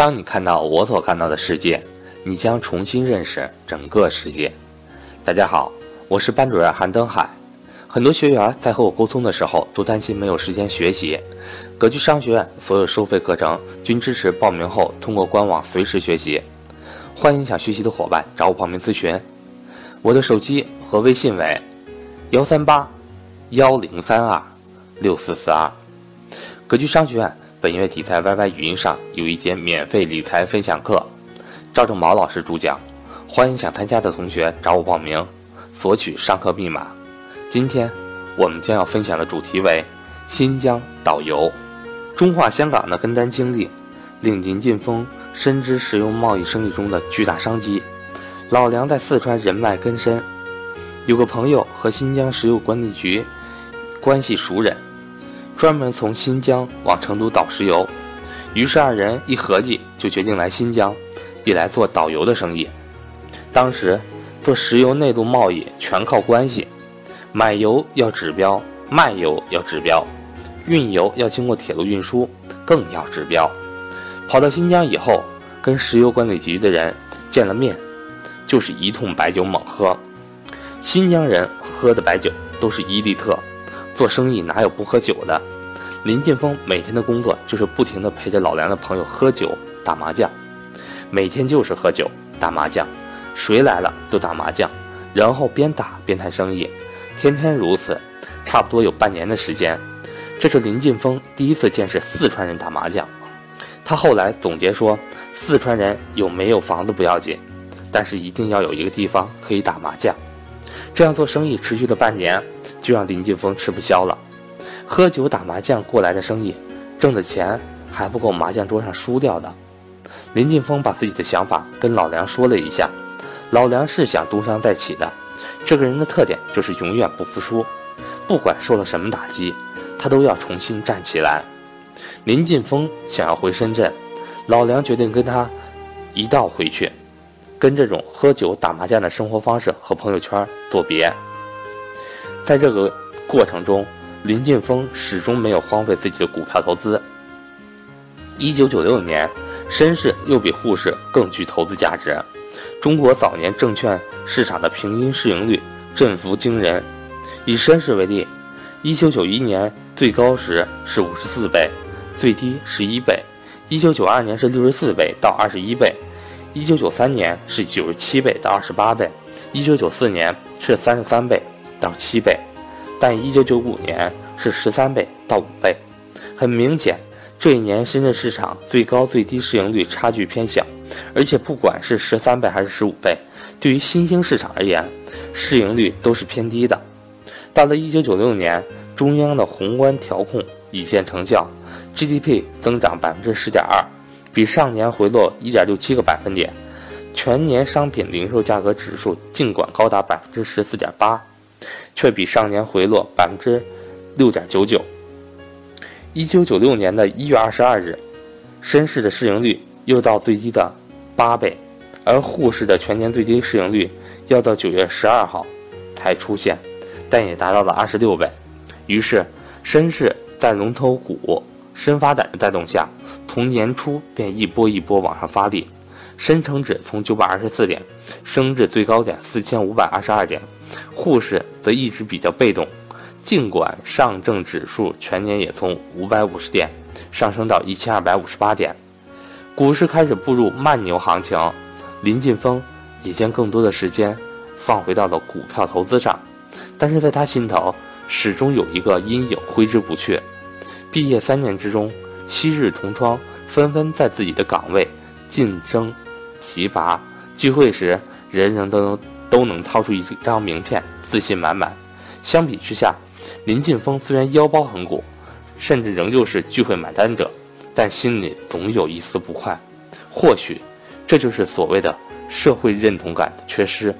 当你看到我所看到的世界，你将重新认识整个世界。大家好，我是班主任韩登海。很多学员在和我沟通的时候，都担心没有时间学习。格局商学院所有收费课程均支持报名后通过官网随时学习。欢迎想学习的伙伴找我报名咨询。我的手机和微信为幺三八幺零三二六四四二。格局商学院本月底在 YY 语音上有一节免费理财分享课，赵正毛老师主讲。欢迎想参加的同学找我报名，索取上课密码。今天我们将要分享的主题为新疆导游。中化香港的跟单经历，令林晋峰深知石油贸易生意中的巨大商机。老梁在四川人脉根深，有个朋友和新疆石油管理局关系熟人，专门从新疆往成都倒石油。于是二人一合计，就决定来新疆，一来做导游的生意。当时做石油内陆贸易全靠关系。买油要指标，卖油要指标，运油要经过铁路运输，更要指标。跑到新疆以后，跟石油管理局的人见了面，就是一通白酒猛喝。新疆人喝的白酒都是伊利特，做生意哪有不喝酒的？林劲峰每天的工作就是不停地陪着老梁的朋友喝酒打麻将，每天就是喝酒打麻将，谁来了都打麻将，然后边打边谈生意。天天如此，差不多有半年的时间。这是林劲峰第一次见识四川人打麻将。他后来总结说：“四川人有没有房子不要紧，但是一定要有一个地方可以打麻将。”这样做生意持续了半年，就让林劲峰吃不消了。喝酒打麻将过来的生意，挣的钱还不够麻将桌上输掉的。林劲峰把自己的想法跟老梁说了一下，老梁是想东山再起的。这个人的特点就是永远不服输，不管受了什么打击，他都要重新站起来。林劲峰想要回深圳，老梁决定跟他一道回去，跟这种喝酒打麻将的生活方式和朋友圈作别。在这个过程中，林晋峰始终没有荒废自己的股票投资。一九九六年，绅士又比沪市更具投资价值。中国早年证券市场的平均市盈率振幅惊人。以绅士为例，1991年最高时是54倍，最低11倍；1992年是64倍到21倍；1993年是97倍到28倍；1994年是33倍到7倍，但1995年是13倍到5倍。很明显，这一年深圳市场最高最低市盈率差距偏小。而且不管是十三倍还是十五倍，对于新兴市场而言，市盈率都是偏低的。到了一九九六年，中央的宏观调控已见成效，GDP 增长百分之十点二，比上年回落一点六七个百分点。全年商品零售价格指数尽管高达百分之十四点八，却比上年回落百分之六点九九。一九九六年的一月二十二日，深市的市盈率又到最低的。八倍，而沪市的全年最低市盈率要到九月十二号才出现，但也达到了二十六倍。于是，深市在龙头股深发展的带动下，从年初便一波一波往上发力，深成指从九百二十四点升至最高点四千五百二十二点，沪市则一直比较被动。尽管上证指数全年也从五百五十点上升到一千二百五十八点。股市开始步入慢牛行情，林晋峰也将更多的时间放回到了股票投资上，但是在他心头始终有一个阴影挥之不去。毕业三年之中，昔日同窗纷纷在自己的岗位竞争提拔，聚会时人人都能都能掏出一张名片，自信满满。相比之下，林劲峰虽然腰包很鼓，甚至仍旧是聚会买单者。但心里总有一丝不快，或许这就是所谓的社会认同感的缺失。